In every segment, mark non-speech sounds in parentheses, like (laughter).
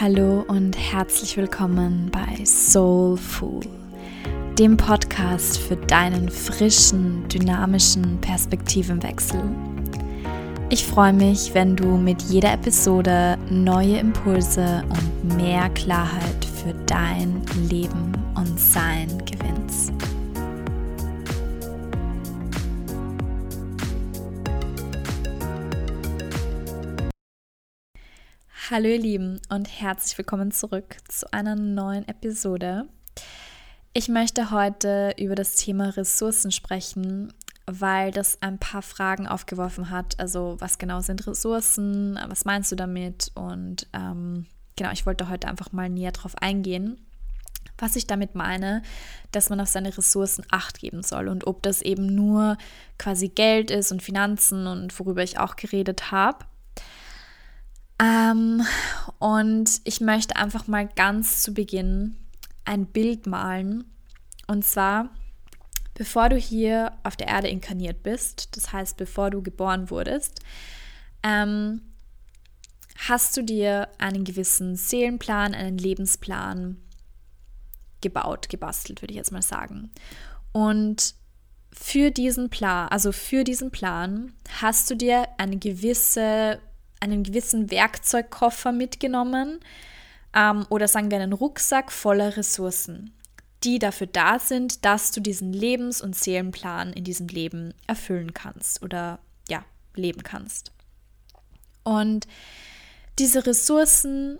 Hallo und herzlich willkommen bei Soulful, dem Podcast für deinen frischen, dynamischen Perspektivenwechsel. Ich freue mich, wenn du mit jeder Episode neue Impulse und mehr Klarheit für dein Leben und Sein gewinnst. Hallo ihr Lieben und herzlich willkommen zurück zu einer neuen Episode. Ich möchte heute über das Thema Ressourcen sprechen, weil das ein paar Fragen aufgeworfen hat. Also was genau sind Ressourcen, was meinst du damit? Und ähm, genau, ich wollte heute einfach mal näher drauf eingehen. Was ich damit meine, dass man auf seine Ressourcen acht geben soll und ob das eben nur quasi Geld ist und Finanzen und worüber ich auch geredet habe ähm, und ich möchte einfach mal ganz zu Beginn ein Bild malen. Und zwar, bevor du hier auf der Erde inkarniert bist, das heißt, bevor du geboren wurdest, ähm, hast du dir einen gewissen Seelenplan, einen Lebensplan gebaut, gebastelt, würde ich jetzt mal sagen. Und für diesen Plan, also für diesen Plan, hast du dir eine gewisse einen gewissen Werkzeugkoffer mitgenommen ähm, oder sagen wir einen Rucksack voller Ressourcen, die dafür da sind, dass du diesen Lebens- und Seelenplan in diesem Leben erfüllen kannst oder ja, leben kannst. Und diese Ressourcen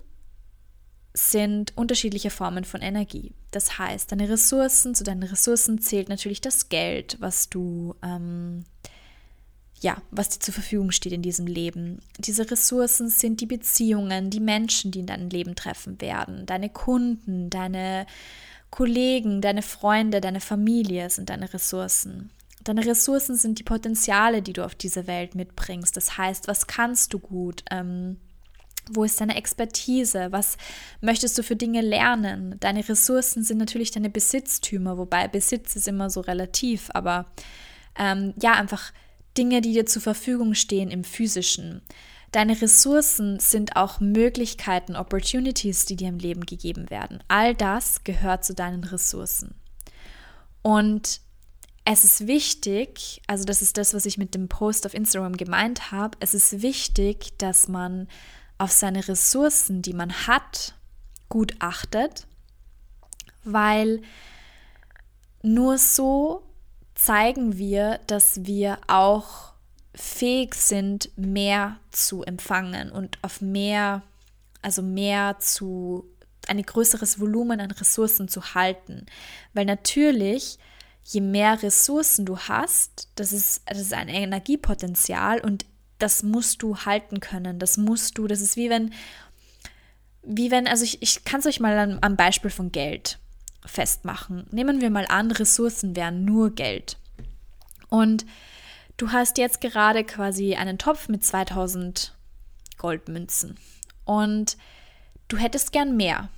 sind unterschiedliche Formen von Energie. Das heißt, deine Ressourcen, zu deinen Ressourcen zählt natürlich das Geld, was du ähm, ja, was dir zur Verfügung steht in diesem Leben. Diese Ressourcen sind die Beziehungen, die Menschen, die in deinem Leben treffen werden, deine Kunden, deine Kollegen, deine Freunde, deine Familie sind deine Ressourcen. Deine Ressourcen sind die Potenziale, die du auf diese Welt mitbringst. Das heißt, was kannst du gut? Ähm, wo ist deine Expertise? Was möchtest du für Dinge lernen? Deine Ressourcen sind natürlich deine Besitztümer, wobei Besitz ist immer so relativ, aber ähm, ja, einfach Dinge, die dir zur Verfügung stehen im physischen. Deine Ressourcen sind auch Möglichkeiten, Opportunities, die dir im Leben gegeben werden. All das gehört zu deinen Ressourcen. Und es ist wichtig, also das ist das, was ich mit dem Post auf Instagram gemeint habe, es ist wichtig, dass man auf seine Ressourcen, die man hat, gut achtet, weil nur so zeigen wir, dass wir auch fähig sind, mehr zu empfangen und auf mehr, also mehr zu, ein größeres Volumen an Ressourcen zu halten. Weil natürlich, je mehr Ressourcen du hast, das ist, das ist ein Energiepotenzial und das musst du halten können. Das musst du, das ist wie wenn, wie wenn, also ich, ich kann es euch mal am Beispiel von Geld festmachen. Nehmen wir mal an, Ressourcen wären nur Geld. Und du hast jetzt gerade quasi einen Topf mit 2000 Goldmünzen. Und du hättest gern mehr.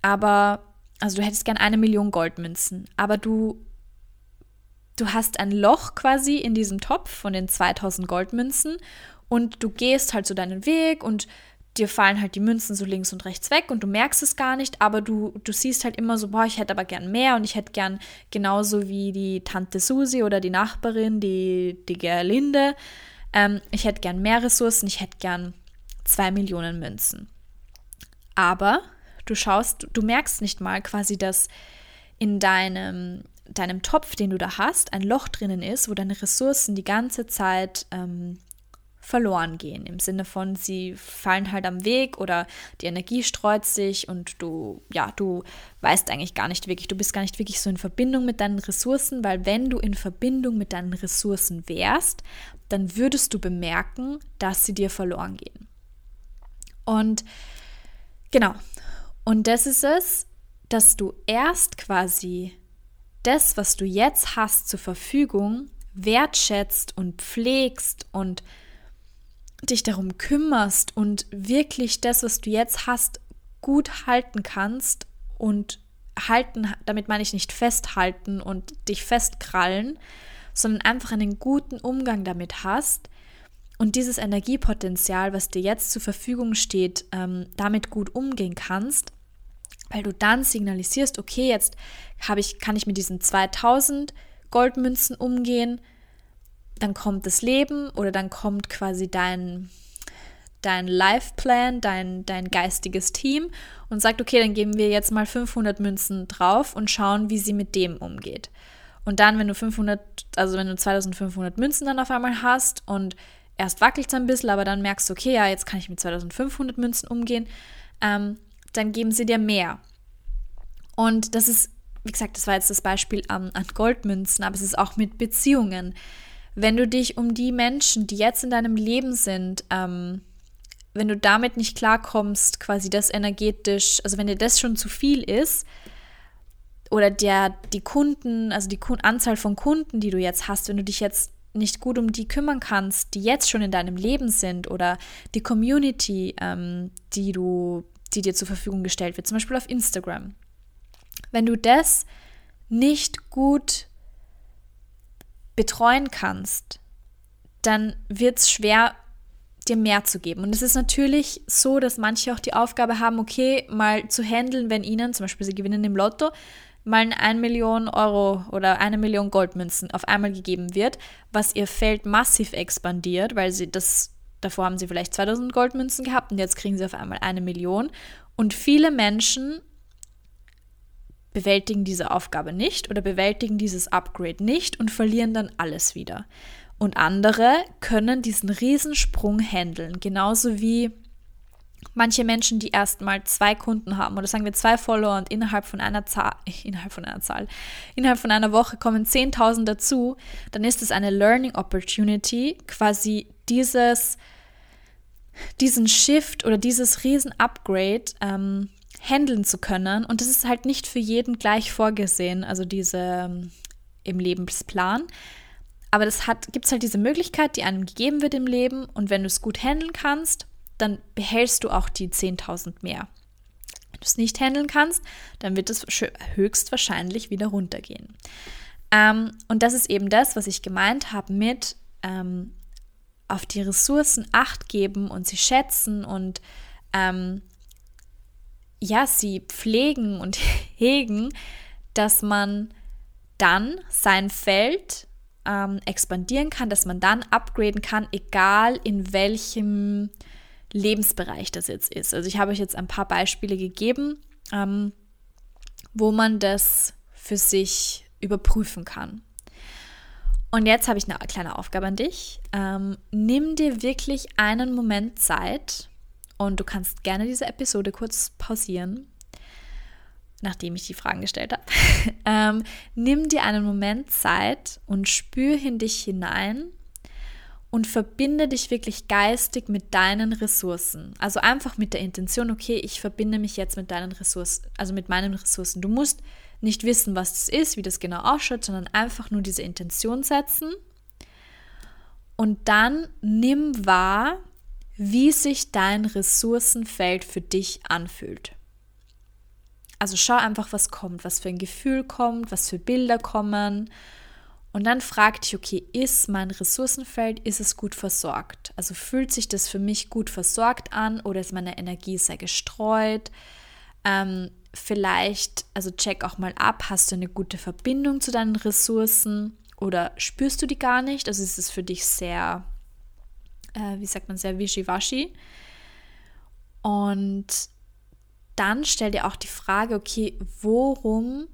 Aber, also du hättest gern eine Million Goldmünzen. Aber du, du hast ein Loch quasi in diesem Topf von den 2000 Goldmünzen und du gehst halt so deinen Weg und dir fallen halt die Münzen so links und rechts weg und du merkst es gar nicht, aber du, du siehst halt immer so, boah, ich hätte aber gern mehr und ich hätte gern genauso wie die Tante Susi oder die Nachbarin, die, die Gerlinde, ähm, ich hätte gern mehr Ressourcen, ich hätte gern zwei Millionen Münzen. Aber du schaust, du merkst nicht mal quasi, dass in deinem, deinem Topf, den du da hast, ein Loch drinnen ist, wo deine Ressourcen die ganze Zeit ähm, verloren gehen. Im Sinne von, sie fallen halt am Weg oder die Energie streut sich und du, ja, du weißt eigentlich gar nicht wirklich, du bist gar nicht wirklich so in Verbindung mit deinen Ressourcen, weil wenn du in Verbindung mit deinen Ressourcen wärst, dann würdest du bemerken, dass sie dir verloren gehen. Und genau, und das ist es, dass du erst quasi das, was du jetzt hast zur Verfügung, wertschätzt und pflegst und dich darum kümmerst und wirklich das, was du jetzt hast, gut halten kannst und halten, damit meine ich nicht festhalten und dich festkrallen, sondern einfach einen guten Umgang damit hast und dieses Energiepotenzial, was dir jetzt zur Verfügung steht, ähm, damit gut umgehen kannst, weil du dann signalisierst, okay, jetzt ich, kann ich mit diesen 2000 Goldmünzen umgehen, dann kommt das Leben oder dann kommt quasi dein, dein Life-Plan, dein, dein geistiges Team und sagt, okay, dann geben wir jetzt mal 500 Münzen drauf und schauen, wie sie mit dem umgeht. Und dann, wenn du 500, also wenn du 2500 Münzen dann auf einmal hast und erst wackelt es ein bisschen, aber dann merkst du, okay, ja, jetzt kann ich mit 2500 Münzen umgehen, ähm, dann geben sie dir mehr. Und das ist, wie gesagt, das war jetzt das Beispiel an, an Goldmünzen, aber es ist auch mit Beziehungen. Wenn du dich um die Menschen, die jetzt in deinem Leben sind, ähm, wenn du damit nicht klarkommst, quasi das energetisch, also wenn dir das schon zu viel ist, oder der, die Kunden, also die Anzahl von Kunden, die du jetzt hast, wenn du dich jetzt nicht gut um die kümmern kannst, die jetzt schon in deinem Leben sind oder die Community, ähm, die du, die dir zur Verfügung gestellt wird, zum Beispiel auf Instagram. Wenn du das nicht gut betreuen kannst, dann wird es schwer, dir mehr zu geben. Und es ist natürlich so, dass manche auch die Aufgabe haben, okay, mal zu handeln, wenn ihnen, zum Beispiel sie gewinnen im Lotto, mal ein Million Euro oder eine Million Goldmünzen auf einmal gegeben wird, was ihr Feld massiv expandiert, weil sie das, davor haben sie vielleicht 2000 Goldmünzen gehabt und jetzt kriegen sie auf einmal eine Million. Und viele Menschen bewältigen diese Aufgabe nicht oder bewältigen dieses Upgrade nicht und verlieren dann alles wieder. Und andere können diesen Riesensprung handeln, genauso wie manche Menschen, die erstmal zwei Kunden haben oder sagen wir zwei Follower und innerhalb von einer Zahl, (laughs) innerhalb von einer Zahl, innerhalb von einer Woche kommen 10.000 dazu, dann ist es eine Learning Opportunity, quasi dieses, diesen Shift oder dieses Riesen-Upgrade ähm, handeln zu können. Und das ist halt nicht für jeden gleich vorgesehen, also diese ähm, im Lebensplan. Aber das gibt es halt diese Möglichkeit, die einem gegeben wird im Leben. Und wenn du es gut handeln kannst, dann behältst du auch die 10.000 mehr. Wenn du es nicht handeln kannst, dann wird es höchstwahrscheinlich wieder runtergehen. Ähm, und das ist eben das, was ich gemeint habe mit ähm, auf die Ressourcen acht geben und sie schätzen und ähm, ja, sie pflegen und (laughs) hegen, dass man dann sein Feld ähm, expandieren kann, dass man dann upgraden kann, egal in welchem Lebensbereich das jetzt ist. Also ich habe euch jetzt ein paar Beispiele gegeben, ähm, wo man das für sich überprüfen kann. Und jetzt habe ich eine kleine Aufgabe an dich. Ähm, nimm dir wirklich einen Moment Zeit und du kannst gerne diese Episode kurz pausieren, nachdem ich die Fragen gestellt habe. (laughs) ähm, nimm dir einen Moment Zeit und spür in dich hinein und verbinde dich wirklich geistig mit deinen Ressourcen. Also einfach mit der Intention, okay, ich verbinde mich jetzt mit deinen Ressourcen, also mit meinen Ressourcen. Du musst nicht wissen, was das ist, wie das genau ausschaut, sondern einfach nur diese Intention setzen. Und dann nimm wahr, wie sich dein Ressourcenfeld für dich anfühlt. Also schau einfach, was kommt, was für ein Gefühl kommt, was für Bilder kommen und dann frag dich, okay, ist mein Ressourcenfeld, ist es gut versorgt? Also fühlt sich das für mich gut versorgt an oder ist meine Energie sehr gestreut? Ähm, vielleicht, also check auch mal ab, hast du eine gute Verbindung zu deinen Ressourcen oder spürst du die gar nicht? Also ist es für dich sehr, äh, wie sagt man, sehr wischiwaschi. Und dann stell dir auch die Frage, okay, worum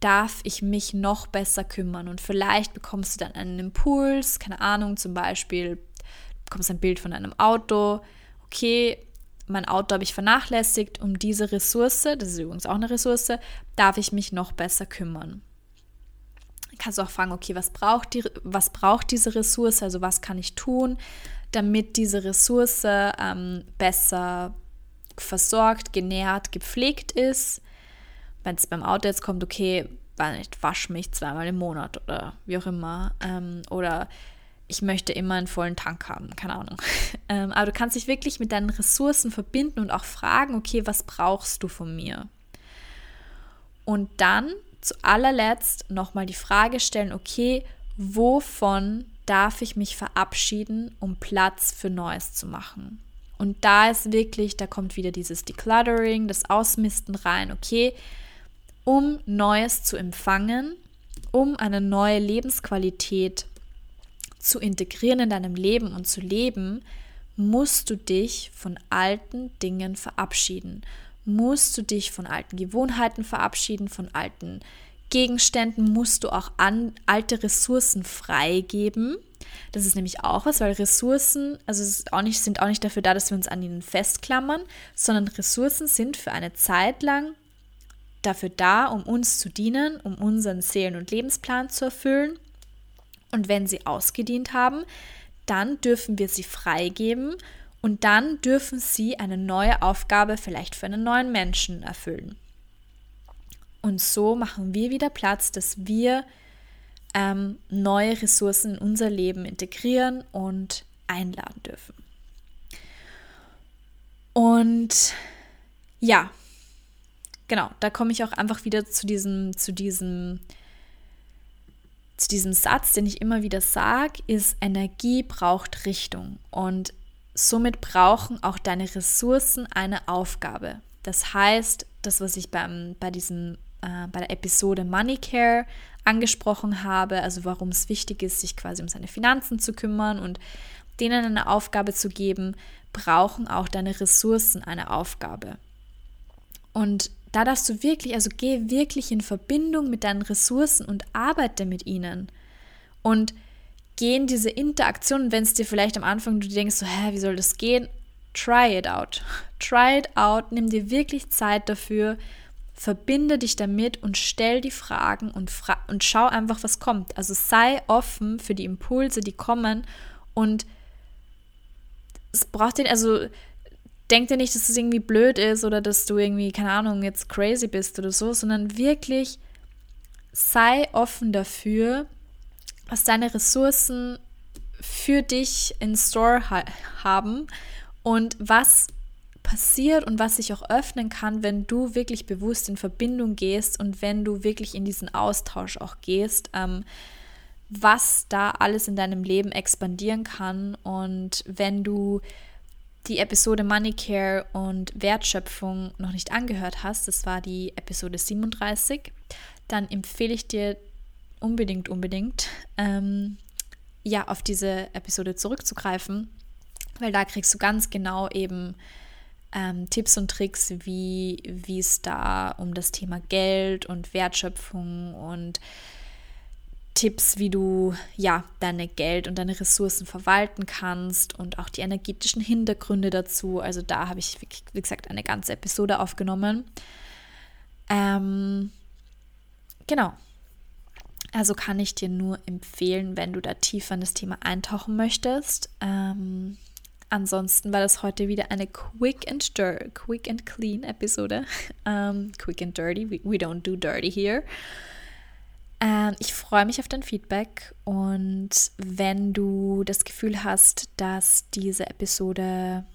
darf ich mich noch besser kümmern? Und vielleicht bekommst du dann einen Impuls, keine Ahnung, zum Beispiel bekommst ein Bild von einem Auto. Okay, mein Auto habe ich vernachlässigt, um diese Ressource, das ist übrigens auch eine Ressource, darf ich mich noch besser kümmern. Kannst du auch fragen, okay, was braucht, die, was braucht diese Ressource, also was kann ich tun, damit diese Ressource ähm, besser versorgt, genährt, gepflegt ist wenn es beim Auto jetzt kommt, okay, war nicht, wasch mich zweimal im Monat oder wie auch immer. Ähm, oder ich möchte immer einen vollen Tank haben, keine Ahnung. (laughs) Ähm, aber du kannst dich wirklich mit deinen Ressourcen verbinden und auch fragen, okay, was brauchst du von mir? Und dann zu allerletzt nochmal die Frage stellen, okay, wovon darf ich mich verabschieden, um Platz für Neues zu machen. Und da ist wirklich, da kommt wieder dieses Decluttering, das Ausmisten rein, okay, um Neues zu empfangen, um eine neue Lebensqualität zu integrieren in deinem Leben und zu leben, musst du dich von alten Dingen verabschieden. Musst du dich von alten Gewohnheiten verabschieden, von alten Gegenständen musst du auch an alte Ressourcen freigeben. Das ist nämlich auch was, weil Ressourcen, also auch nicht, sind auch nicht dafür da, dass wir uns an ihnen festklammern, sondern Ressourcen sind für eine Zeit lang dafür da, um uns zu dienen, um unseren Seelen- und Lebensplan zu erfüllen. Und wenn sie ausgedient haben, dann dürfen wir sie freigeben und dann dürfen sie eine neue Aufgabe vielleicht für einen neuen Menschen erfüllen. Und so machen wir wieder Platz, dass wir ähm, neue Ressourcen in unser Leben integrieren und einladen dürfen. Und ja, genau, da komme ich auch einfach wieder zu diesem, zu diesem, zu diesem Satz, den ich immer wieder sage, ist, Energie braucht Richtung. Und somit brauchen auch deine Ressourcen eine Aufgabe. Das heißt, das, was ich beim, bei diesem äh, bei der Episode Money Care angesprochen habe, also warum es wichtig ist, sich quasi um seine Finanzen zu kümmern und denen eine Aufgabe zu geben, brauchen auch deine Ressourcen eine Aufgabe. Und da darfst du wirklich, also geh wirklich in Verbindung mit deinen Ressourcen und arbeite mit ihnen. Und geh in diese Interaktion, wenn es dir vielleicht am Anfang du denkst so, hä, wie soll das gehen? Try it out. (laughs) Try it out. Nimm dir wirklich Zeit dafür verbinde dich damit und stell die Fragen und, fra und schau einfach, was kommt. Also sei offen für die Impulse, die kommen und es braucht den, also denk dir nicht, dass es irgendwie blöd ist oder dass du irgendwie, keine Ahnung, jetzt crazy bist oder so, sondern wirklich sei offen dafür, was deine Ressourcen für dich in Store ha haben und was passiert und was sich auch öffnen kann, wenn du wirklich bewusst in Verbindung gehst und wenn du wirklich in diesen Austausch auch gehst, ähm, was da alles in deinem Leben expandieren kann. Und wenn du die Episode Money Care und Wertschöpfung noch nicht angehört hast, das war die Episode 37, dann empfehle ich dir unbedingt, unbedingt, ähm, ja, auf diese Episode zurückzugreifen, weil da kriegst du ganz genau eben ähm, Tipps und Tricks, wie es da um das Thema Geld und Wertschöpfung und Tipps, wie du ja deine Geld und deine Ressourcen verwalten kannst und auch die energetischen Hintergründe dazu. Also da habe ich, wie gesagt, eine ganze Episode aufgenommen. Ähm, genau. Also kann ich dir nur empfehlen, wenn du da tiefer in das Thema eintauchen möchtest. Ähm, Ansonsten war das heute wieder eine quick and dirty, quick and clean Episode. Um, (laughs) ähm, quick and dirty, we, we don't do dirty here. Ähm, ich freue mich auf dein Feedback und wenn du das Gefühl hast, dass diese Episode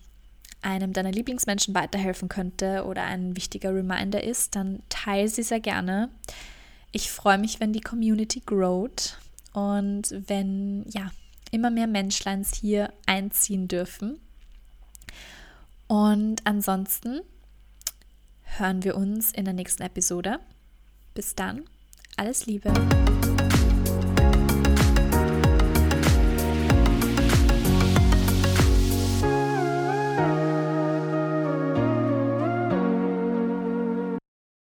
einem deiner Lieblingsmenschen weiterhelfen könnte oder ein wichtiger Reminder ist, dann teile sie sehr gerne. Ich freue mich, wenn die Community growt und wenn ja immer mehr Menschleins hier einziehen dürfen. Und ansonsten hören wir uns in der nächsten Episode. Bis dann, alles Liebe.